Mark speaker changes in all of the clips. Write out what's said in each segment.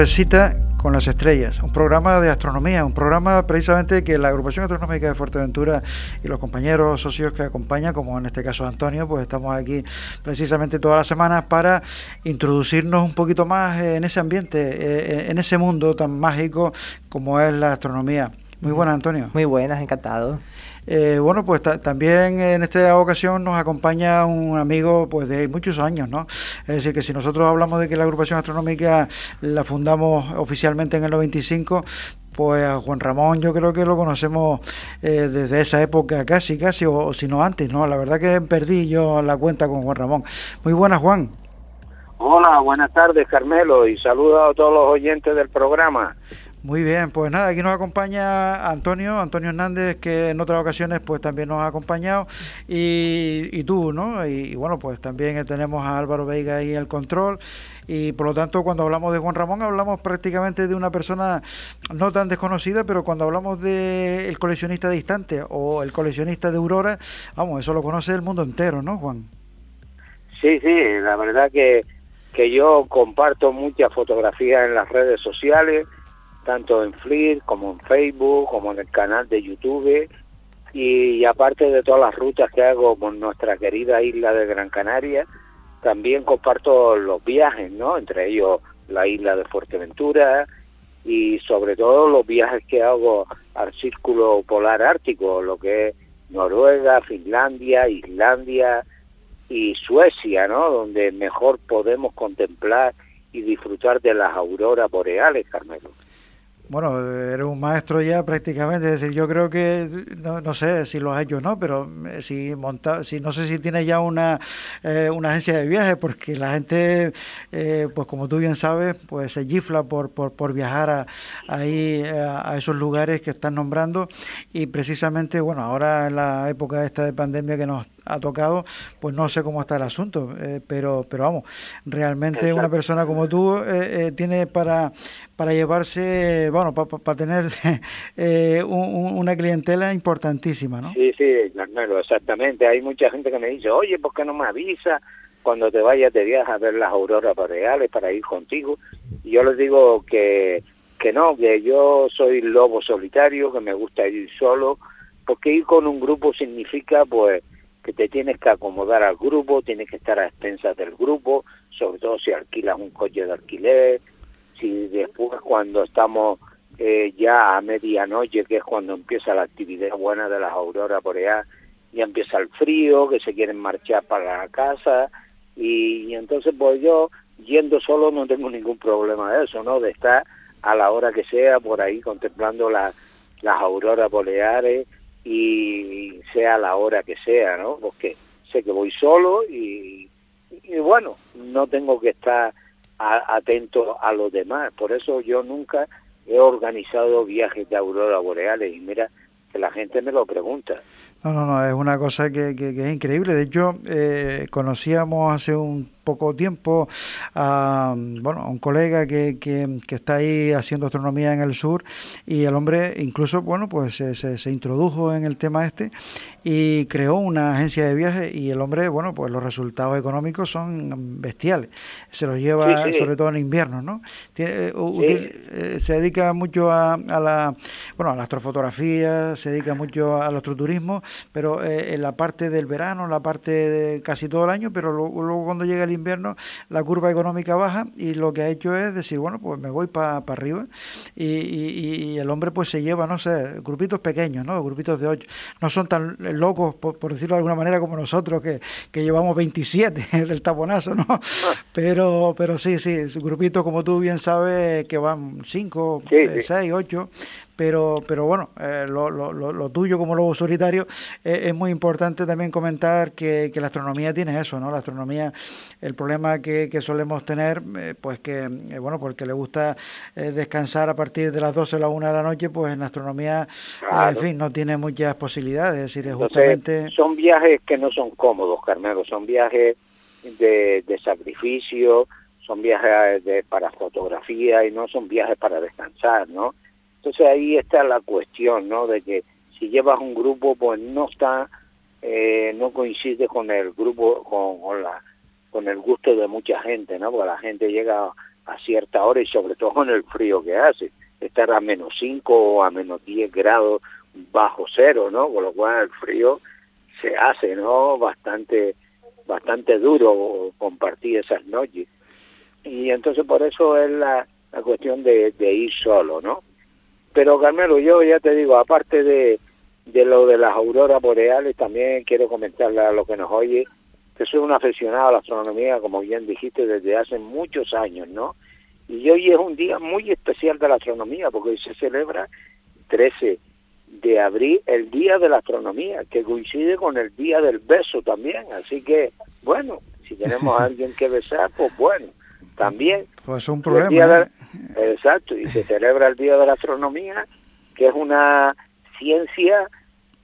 Speaker 1: Esto es Cita con las Estrellas, un programa de astronomía, un programa precisamente que la agrupación astronómica de Fuerteventura y los compañeros socios que acompañan, como en este caso Antonio, pues estamos aquí precisamente todas las semanas para introducirnos un poquito más en ese ambiente, eh, en ese mundo tan mágico como es la astronomía. Muy buenas, Antonio.
Speaker 2: Muy buenas, encantado.
Speaker 1: Eh, bueno, pues también en esta ocasión nos acompaña un amigo pues de muchos años, ¿no? Es decir, que si nosotros hablamos de que la agrupación astronómica la fundamos oficialmente en el 95, pues a Juan Ramón yo creo que lo conocemos eh, desde esa época casi, casi, o, o, si no antes, ¿no? La verdad que perdí yo la cuenta con Juan Ramón. Muy buenas, Juan.
Speaker 3: Hola, buenas tardes, Carmelo, y saludos a todos los oyentes del programa.
Speaker 1: Muy bien, pues nada, aquí nos acompaña Antonio, Antonio Hernández, que en otras ocasiones pues también nos ha acompañado, y, y tú, ¿no? Y, bueno, pues también tenemos a Álvaro Veiga ahí el control, y por lo tanto cuando hablamos de Juan Ramón hablamos prácticamente de una persona no tan desconocida, pero cuando hablamos de coleccionista distante o el coleccionista de Aurora, vamos, eso lo conoce el mundo entero, ¿no, Juan?
Speaker 3: Sí, sí, la verdad que, que yo comparto muchas fotografías en las redes sociales, tanto en Flickr como en Facebook, como en el canal de YouTube, y, aparte de todas las rutas que hago con nuestra querida isla de Gran Canaria, también comparto los viajes, ¿no? Entre ellos la isla de Fuerteventura y sobre todo los viajes que hago al círculo polar ártico, lo que es Noruega, Finlandia, Islandia y Suecia, ¿no? Donde mejor podemos contemplar y disfrutar de las auroras boreales, Carmelo
Speaker 1: bueno, eres un maestro ya prácticamente, es decir, yo creo que, no, no sé si lo has hecho o no, pero eh, si monta, si no sé si tienes ya una, eh, una agencia de viajes, porque la gente, eh, pues como tú bien sabes, pues se gifla por, por, por viajar a, ahí a, esos lugares que están nombrando. Y precisamente, bueno, ahora en la época esta de pandemia que nos ha tocado, pues no sé cómo está el asunto, pero, pero vamos, realmente una persona como tú tiene para, para llevarse, bueno, para tener eh, una clientela importantísima, ¿no?
Speaker 3: Sí, sí, claro, exactamente. Hay mucha gente que me dice, oye, ¿por qué no me avisa cuando te vayas de viaje a ver las auroras boreales para ir contigo? Y yo les digo que, que no, que yo soy lobo solitario, que me gusta ir solo, porque ir con un grupo significa, pues, que te tienes que acomodar al grupo, tienes que estar a expensas del grupo, sobre todo si alquilas un coche de alquiler, si después cuando estamos eh, ya a medianoche, que es cuando empieza la actividad buena de las auroras boreales, ya empieza el frío, que se quieren marchar para la casa, y, entonces pues yo yendo solo no tengo ningún problema de eso, ¿no? De estar a la hora que sea por ahí contemplando las auroras boreales y sea la hora que sea, ¿no? Porque sé que voy solo y, y bueno, no tengo que estar atento a los demás. Por eso yo nunca he organizado viajes de aurora boreales y mira que la gente me lo pregunta.
Speaker 1: No, no, no, es una cosa que, que, es increíble. De hecho, eh, conocíamos hace un poco tiempo a, bueno, a un colega que, que, está ahí haciendo astronomía en el sur y el hombre incluso, bueno, pues se, se, introdujo en el tema este y creó una agencia de viajes y el hombre, bueno, pues los resultados económicos son bestiales. Se los lleva sobre todo en invierno, ¿no? Tiene, eh, eh, se dedica mucho a, a, la, bueno, a la astrofotografía, se dedica mucho al astroturismo, pero eh, en la parte del verano, la parte de casi todo el año, pero luego, luego cuando llega el invierno la curva económica baja y lo que ha hecho es decir, bueno, pues me voy para arriba y, y, el hombre pues se lleva, no sé, grupitos pequeños, ¿no? Grupitos de ocho. No son tan locos, por, decirlo de alguna manera, como nosotros que, que llevamos 27 del taponazo, ¿no? Pero, pero sí, sí, grupitos como tú bien sabes que van 5, 6, 8 pero, pero bueno, eh, lo, lo, lo, tuyo como lobo solitario eh, es muy importante también comentar que, que, la astronomía tiene eso, ¿no? La astronomía, el problema que, que solemos tener, eh, pues que, bueno, porque le gusta descansar a partir de las 12 o la 1 de la noche, pues en la astronomía, en fin, no tiene muchas posibilidades, es decir, justamente...
Speaker 3: Son viajes que no son cómodos, Carmelo, son viajes de, de sacrificio, son viajes de, para fotografía y no son viajes para descansar, ¿no? Entonces ahí está la cuestión, ¿no? De que si llevas un grupo, pues no está, eh, no coincide con el grupo, con, la, con el gusto de mucha gente, ¿no? Porque la gente llega a cierta hora y sobre todo en el frío que hace, estar a menos 5 o a menos 10 grados bajo cero, ¿no? Con lo cual el frío se hace, ¿no? Bastante, bastante duro compartir esas noches. Y entonces por eso es la, la cuestión de ir solo, ¿no? Pero Carmelo, yo ya te digo, aparte de, de lo de las auroras boreales, también quiero comentarle a lo que nos oye que soy un aficionado a la astronomía, como bien dijiste, desde hace muchos años, ¿no? Y hoy es un día muy especial de la astronomía, porque hoy se celebra 13 de abril, el Día de la Astronomía, que coincide con el Día del Beso también. Así que, bueno, si tenemos a alguien que besar, pues bueno, también.
Speaker 1: Pues es un problema.
Speaker 3: Exacto, y se celebra el Día de la Astronomía, que es una ciencia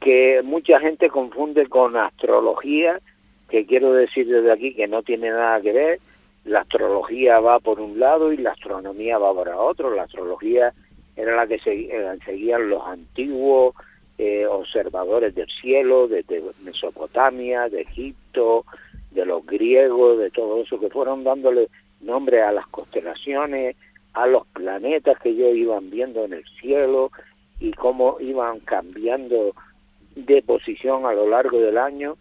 Speaker 3: que mucha gente confunde con astrología, que quiero decir desde aquí que no tiene nada que ver. La astrología va por un lado y la astronomía va por otro. La astrología era la que eh, seguían los antiguos eh, observadores del cielo, desde Mesopotamia, de Egipto, de los griegos, de todo eso, que fueron dándole nombre a las constelaciones, a los planetas que ellos iban viendo en el cielo y cómo iban cambiando de posición a lo largo del año.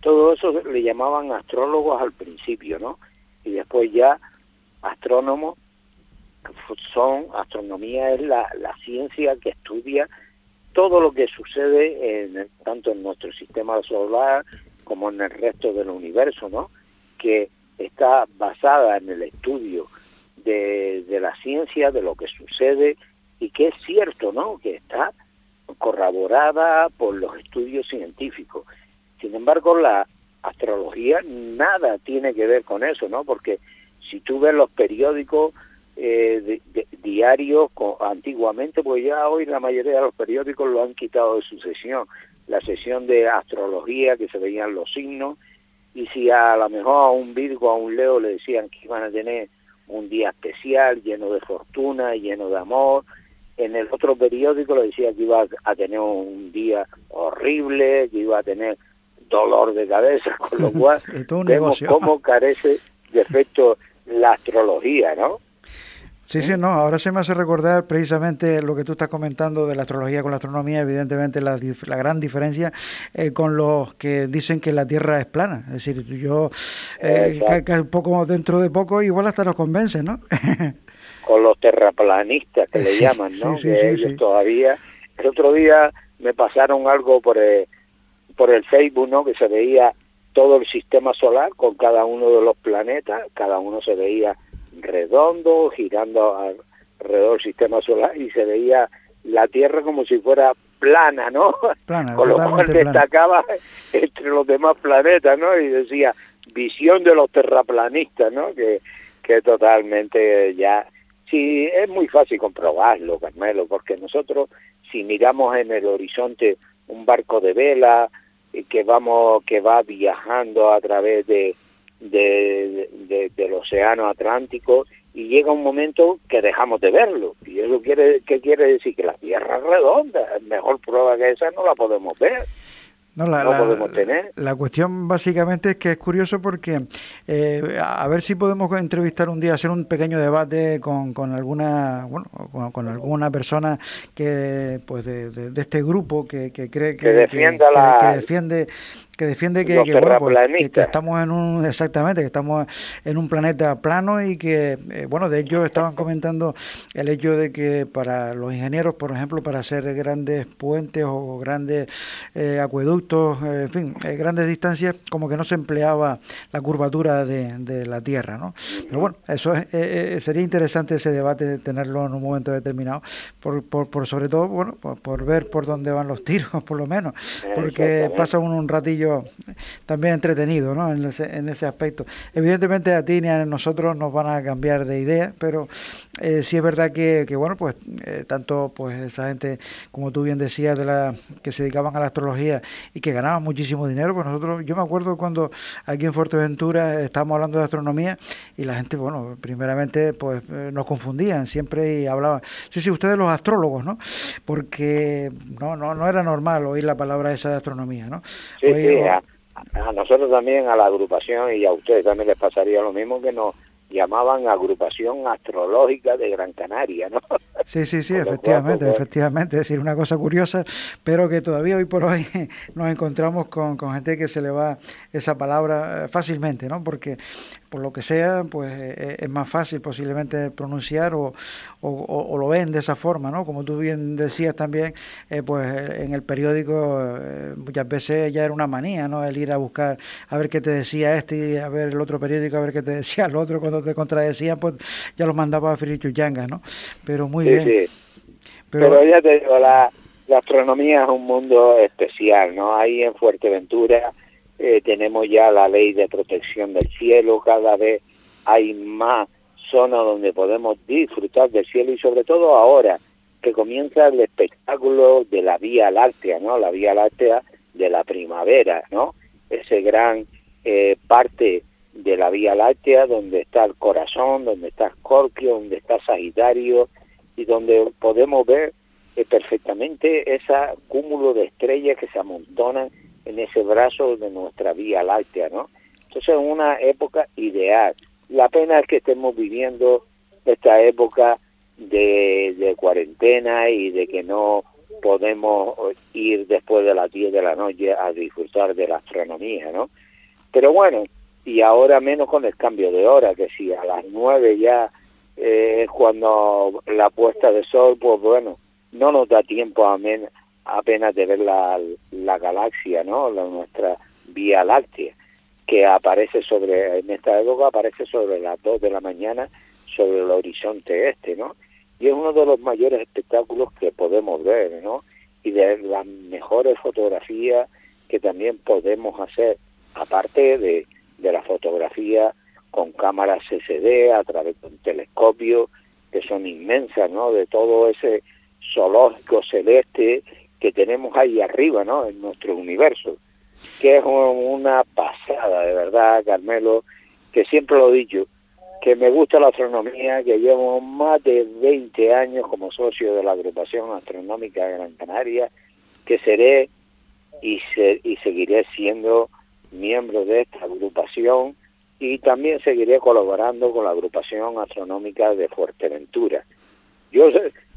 Speaker 3: Todo eso le llamaban astrólogos al principio, ¿no? Y después ya astrónomos son, astronomía es la, la ciencia que estudia todo lo que sucede en, tanto en nuestro sistema solar como en el resto del universo, ¿no? Que está basada en el estudio de, la ciencia, de lo que sucede y que es cierto, ¿no? Que está corroborada por los estudios científicos. Sin embargo, la astrología nada tiene que ver con eso, ¿no? Porque si tú ves los periódicos eh, diarios, antiguamente, pues ya hoy la mayoría de los periódicos lo han quitado de su sesión, la sesión de astrología que se veían los signos, y si a lo mejor a un Virgo, a un Leo le decían que iban a tener un día especial, lleno de fortuna, lleno de amor, en el otro periódico le decía que iba a tener un día horrible, que iba a tener dolor de cabeza, con lo cual vemos cómo carece de efecto la astrología, ¿no?
Speaker 1: Sí, sí, no, ahora se me hace recordar precisamente lo que tú estás comentando de la astrología con la astronomía, evidentemente la, la gran diferencia eh, con los que dicen que la Tierra es plana. Es decir, yo, eh, que, poco dentro de poco, igual hasta nos convence, ¿no?
Speaker 3: con los terraplanistas que le llaman, ¿no?
Speaker 1: Sí, sí,
Speaker 3: sí, todavía. El otro día me pasaron algo por el, por el Facebook, ¿no? Que se veía todo el sistema solar con cada uno de los planetas, cada uno se veía redondo, girando alrededor del sistema solar y se veía la Tierra como si fuera plana, ¿no?
Speaker 1: Plana,
Speaker 3: con lo cual destacaba entre los demás planetas, ¿no? Y decía visión de los terraplanistas, ¿no? Que, que totalmente ya Sí, es muy fácil comprobarlo, Carmelo, porque nosotros si miramos en el horizonte un barco de vela eh, que vamos que va viajando a través de, del océano Atlántico y llega un momento que dejamos de verlo y eso quiere qué quiere decir que la Tierra es redonda, mejor prueba que esa no la podemos ver.
Speaker 1: No, la, podemos tener. La cuestión básicamente es que es curioso porque eh, a ver si podemos entrevistar un día, hacer un pequeño debate con, con alguna bueno con, alguna persona que pues de, de, este grupo que, que cree que,
Speaker 3: defienda
Speaker 1: que defiende que defiende que, bueno, pues, que, estamos en un exactamente que estamos en un planeta plano y que eh, bueno de hecho estaban comentando el hecho de que para los ingenieros por ejemplo para hacer grandes puentes o grandes eh, acueductos eh, en fin grandes distancias como que no se empleaba la curvatura de, de la tierra no pero bueno eso es, sería interesante ese debate tenerlo en un momento determinado por, por, por sobre todo bueno por, por ver por dónde van los tiros por lo menos porque pasa uno un ratillo también entretenido ¿no? en, ese, en ese aspecto. Evidentemente a ti ni a nosotros nos van a cambiar de idea, pero eh, sí es verdad que, que bueno, pues eh, tanto pues esa gente, como tú bien decías, de la que se dedicaban a la astrología y que ganaban muchísimo dinero, pues nosotros, yo me acuerdo cuando aquí en Fuerteventura estábamos hablando de astronomía y la gente, bueno, primeramente pues eh, nos confundían siempre y hablaban, sí, sí, ustedes los astrólogos, ¿no? Porque no, no, no era normal oír la palabra esa de astronomía, ¿no?
Speaker 3: A, nosotros también, a la agrupación y a ustedes también les pasaría lo mismo que nos llamaban Agrupación Astrológica de Gran Canaria, ¿no?
Speaker 1: Sí, sí, sí, efectivamente, efectivamente. Es decir, una cosa curiosa, pero que todavía hoy por hoy nos encontramos con, con gente que se le va esa palabra eh, fácilmente, ¿no? Porque por lo que sea, pues eh, es más fácil posiblemente pronunciar o, o, lo ven de esa forma, ¿no? Como tú bien decías también, eh, pues en el periódico muchas veces ya era una manía, ¿no? El ir a buscar a ver qué te decía este y a ver el otro periódico, a ver qué te decía el otro, cuando te contradecían, pues ya los mandaba a Felipe Chuyangas, ¿no? Pero muy bien.
Speaker 3: Pero, ya te digo, la, la astronomía es un mundo especial, ¿no? Ahí en Fuerteventura eh, tenemos ya la ley de protección del cielo, cada vez hay más zonas donde podemos disfrutar del cielo y sobre todo ahora que comienza el espectáculo de la Vía Láctea, ¿no? La Vía Láctea de la primavera, ¿no? Ese gran eh, parte de la Vía Láctea donde está el corazón, donde está Scorpio, donde está Sagitario y donde podemos ver eh, perfectamente ese cúmulo de estrellas que se amontonan en ese brazo de nuestra Vía Láctea, ¿no? Entonces es una época ideal. La pena es que estemos viviendo esta época de, de cuarentena y de que no podemos ir después de las 10 de la noche a disfrutar de la astronomía, ¿no? Pero bueno, y ahora menos con el cambio de hora, que si a las 9 ya eh, es cuando la puesta de sol, pues bueno, no nos da tiempo a apenas de ver la, la galaxia, ¿no? La, nuestra Vía Láctea, que aparece sobre, en esta época aparece sobre las 2 de la mañana sobre el horizonte este, ¿no? Y es uno de los mayores espectáculos que podemos ver, ¿no? Y de las mejores fotografías que también podemos hacer, aparte de, de la fotografía con cámaras CCD a través de un telescopio, que son inmensas, ¿no? De todo ese zoológico celeste que tenemos ahí arriba, ¿no? En nuestro universo, que es una pasada, de verdad, Carmelo, que siempre lo he dicho, que me gusta la astronomía, que llevo más de 20 años como socio de la agrupación astronómica Gran Canaria, que seré y, y seguiré siendo miembro de esta agrupación y también seguiré colaborando con la agrupación astronómica de Fuerteventura. Yo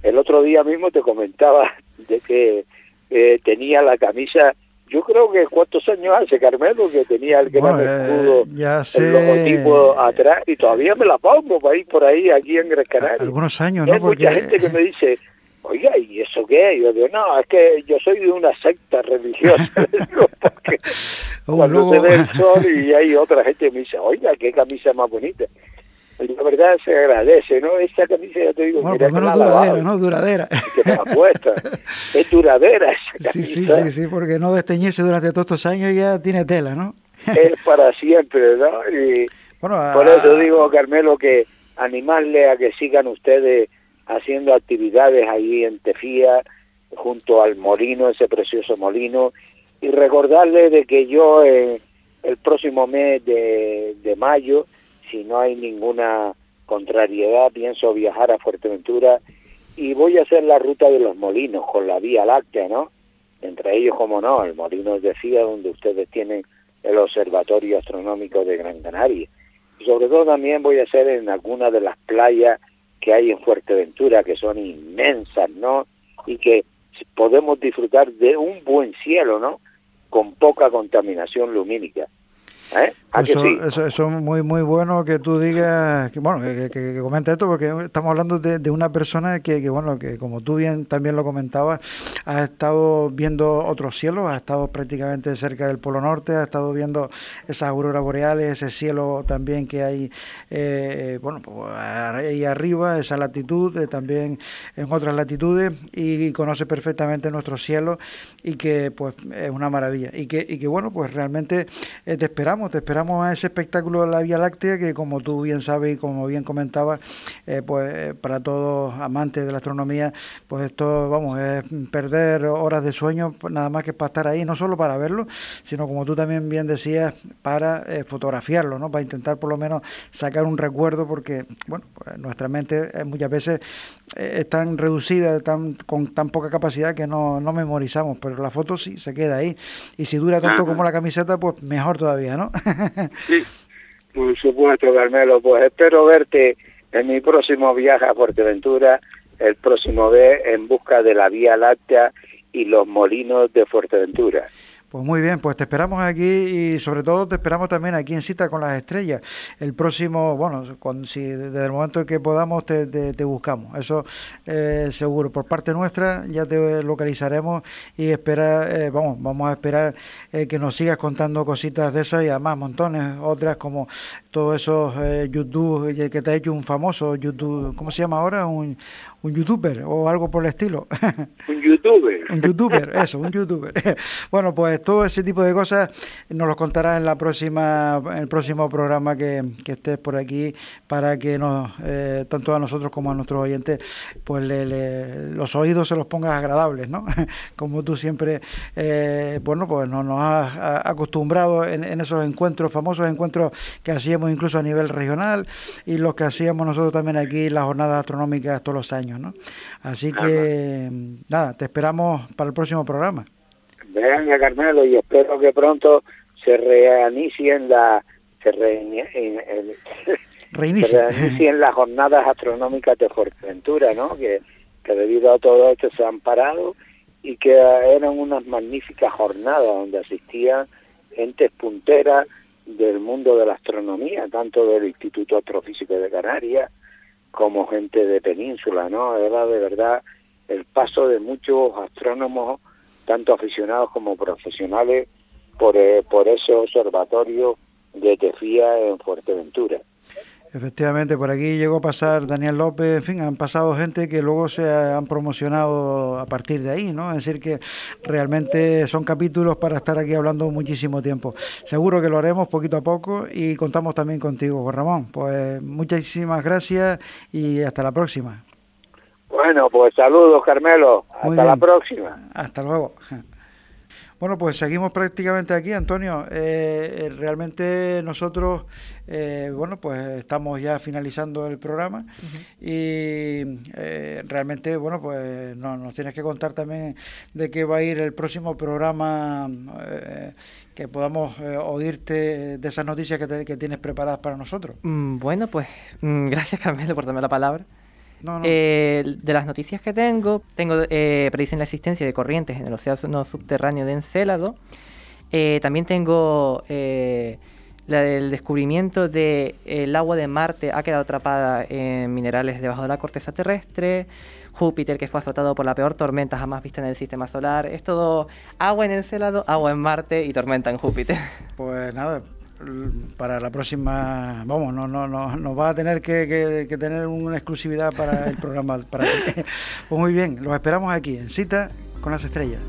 Speaker 3: el otro día mismo te comentaba de que eh, tenía la camisa yo creo que cuántos años hace Carmelo que tenía el gran
Speaker 1: eh, escudo ya
Speaker 3: el logotipo atrás y todavía me la pongo para ir por ahí aquí en Gran Canaria.
Speaker 1: Algunos años, ¿no?
Speaker 3: Hay mucha gente que me dice, oiga, ¿y eso qué? Yo digo, no, es que yo soy de una secta religiosa. porque cuando se ve el sol y hay otra gente que me dice, oiga, qué camisa más bonita la verdad se agradece, ¿no? Esta camisa, ya te digo,
Speaker 1: bueno, por menos duradera, ¿no? Duradera.
Speaker 3: Que me puesta. es duradera esa
Speaker 1: camisa. Sí, sí, sí, sí, porque no desteñirse durante todos estos años ya tiene tela, ¿no?
Speaker 3: es para siempre, ¿no? Y por eso digo, Carmelo, que animarle a que sigan ustedes haciendo actividades ahí en Tefía, junto al molino, ese precioso molino, y recordarle de que yo eh, el próximo mes de, de mayo si no hay ninguna contrariedad, pienso viajar a Fuerteventura y voy a hacer la ruta de los molinos con la Vía Láctea, ¿no? Entre ellos, como no, el Molino de Fía, donde ustedes tienen el Observatorio Astronómico de Gran Canaria. Y sobre todo también voy a hacer en alguna de las playas que hay en Fuerteventura, que son inmensas, ¿no? Y que podemos disfrutar de un buen cielo, ¿no? Con poca contaminación lumínica. ¿Eh?
Speaker 1: Eso, eso, es muy muy bueno que tú digas, que, bueno, que, que, comente esto, porque estamos hablando de, una persona que, bueno, que como tú bien también lo comentabas, ha estado viendo otros cielos, ha estado prácticamente cerca del Polo Norte, ha estado viendo esas auroras boreales, ese cielo también que hay, eh, bueno, pues ahí arriba, esa latitud, eh, también en otras latitudes, y, conoce perfectamente nuestro cielo, y que pues es una maravilla, y que, y que bueno, pues realmente te esperamos, te esperamos a ese espectáculo de la Vía Láctea que como tú bien sabes y como bien comentabas, eh, pues eh, para todos amantes de la astronomía, pues esto, vamos, es perder horas de sueño pues, nada más que para estar ahí, no solo para verlo, sino como tú también bien decías, para eh, fotografiarlo, ¿no? Para intentar por lo menos sacar un recuerdo porque, bueno, pues nuestra mente muchas veces es tan reducida, tan, con tan poca capacidad que no, no memorizamos, pero la foto sí se queda ahí. Y si dura tanto como la camiseta, pues mejor todavía, ¿no?
Speaker 3: sí, Por supuesto, Carmelo, pues espero verte en mi próximo viaje a Fuerteventura, el próximo vez en busca de la Vía Láctea y los molinos de Fuerteventura.
Speaker 1: Pues muy bien, pues te esperamos aquí y sobre todo te esperamos también aquí en Cita con las Estrellas. El próximo, bueno, cuando, si desde el momento en que podamos te, buscamos, eso eh, seguro. Por parte nuestra ya te localizaremos y espera, eh, vamos, vamos a esperar eh, que nos sigas contando cositas de esas y además montones, otras como todos esos YouTube que te ha hecho un famoso YouTube, ¿cómo se llama ahora? Un, un youtuber o algo por el estilo.
Speaker 3: Un youtuber.
Speaker 1: un youtuber, eso, un youtuber. bueno, pues todo ese tipo de cosas nos lo contarás en la próxima, en el próximo programa que, que estés por aquí para que nos, eh, tanto a nosotros como a nuestros oyentes, pues los oídos se los pongas agradables, ¿no? como tú siempre, eh, bueno, pues nos, nos has acostumbrado en, en esos encuentros, famosos encuentros que hacíamos incluso a nivel regional y los que hacíamos nosotros también aquí, las jornadas astronómicas todos los años. Así que, nada, te esperamos para el próximo programa.
Speaker 3: Venga, Carmelo, y espero que pronto se reinicien la se, reinicien las jornadas astronómicas de Fuerteventura, ¿no? Que, que debido a todo esto se han parado y que eran unas magníficas jornadas donde asistían gentes punteras del mundo de la astronomía, tanto del Instituto Astrofísico de Canarias, como gente de península, ¿no? Era de verdad el paso de muchos astrónomos, tanto aficionados como profesionales, por, eh, por ese observatorio de Tefía en Fuerteventura.
Speaker 1: Efectivamente, por aquí llegó a pasar Daniel López, en fin, han pasado gente que luego se han promocionado a partir de ahí, ¿no? Es decir, que realmente son capítulos para estar aquí hablando muchísimo tiempo. Seguro que lo haremos poquito a poco y contamos también contigo, Juan Ramón. Pues muchísimas gracias y hasta la próxima.
Speaker 3: Bueno, pues saludos, Carmelo. Hasta la próxima.
Speaker 1: Hasta luego. Bueno, pues seguimos prácticamente aquí, Antonio. Eh, eh, realmente nosotros, eh, bueno, pues estamos ya finalizando el programa y realmente, bueno, pues nos tienes que contar también de qué va a ir el próximo programa, que podamos oírte de esas noticias que, que, tienes preparadas para nosotros.
Speaker 2: Mm, bueno, pues mm, gracias Carmelo por darme la palabra. Eh, de las noticias que tengo, tengo eh, predicen la existencia de corrientes en el océano subterráneo de Encélado. Eh, también tengo el descubrimiento de el agua de Marte ha quedado atrapada en minerales debajo de la corteza terrestre. Júpiter, que fue azotado por la peor tormenta jamás vista en el sistema solar. Es todo agua en Encélado, agua en Marte y tormenta en Júpiter.
Speaker 1: Pues nada, para la próxima, vamos, no, no, no, nos va a tener que, tener una exclusividad para el programa. Para, pues muy bien, los esperamos aquí en Cita con las Estrellas.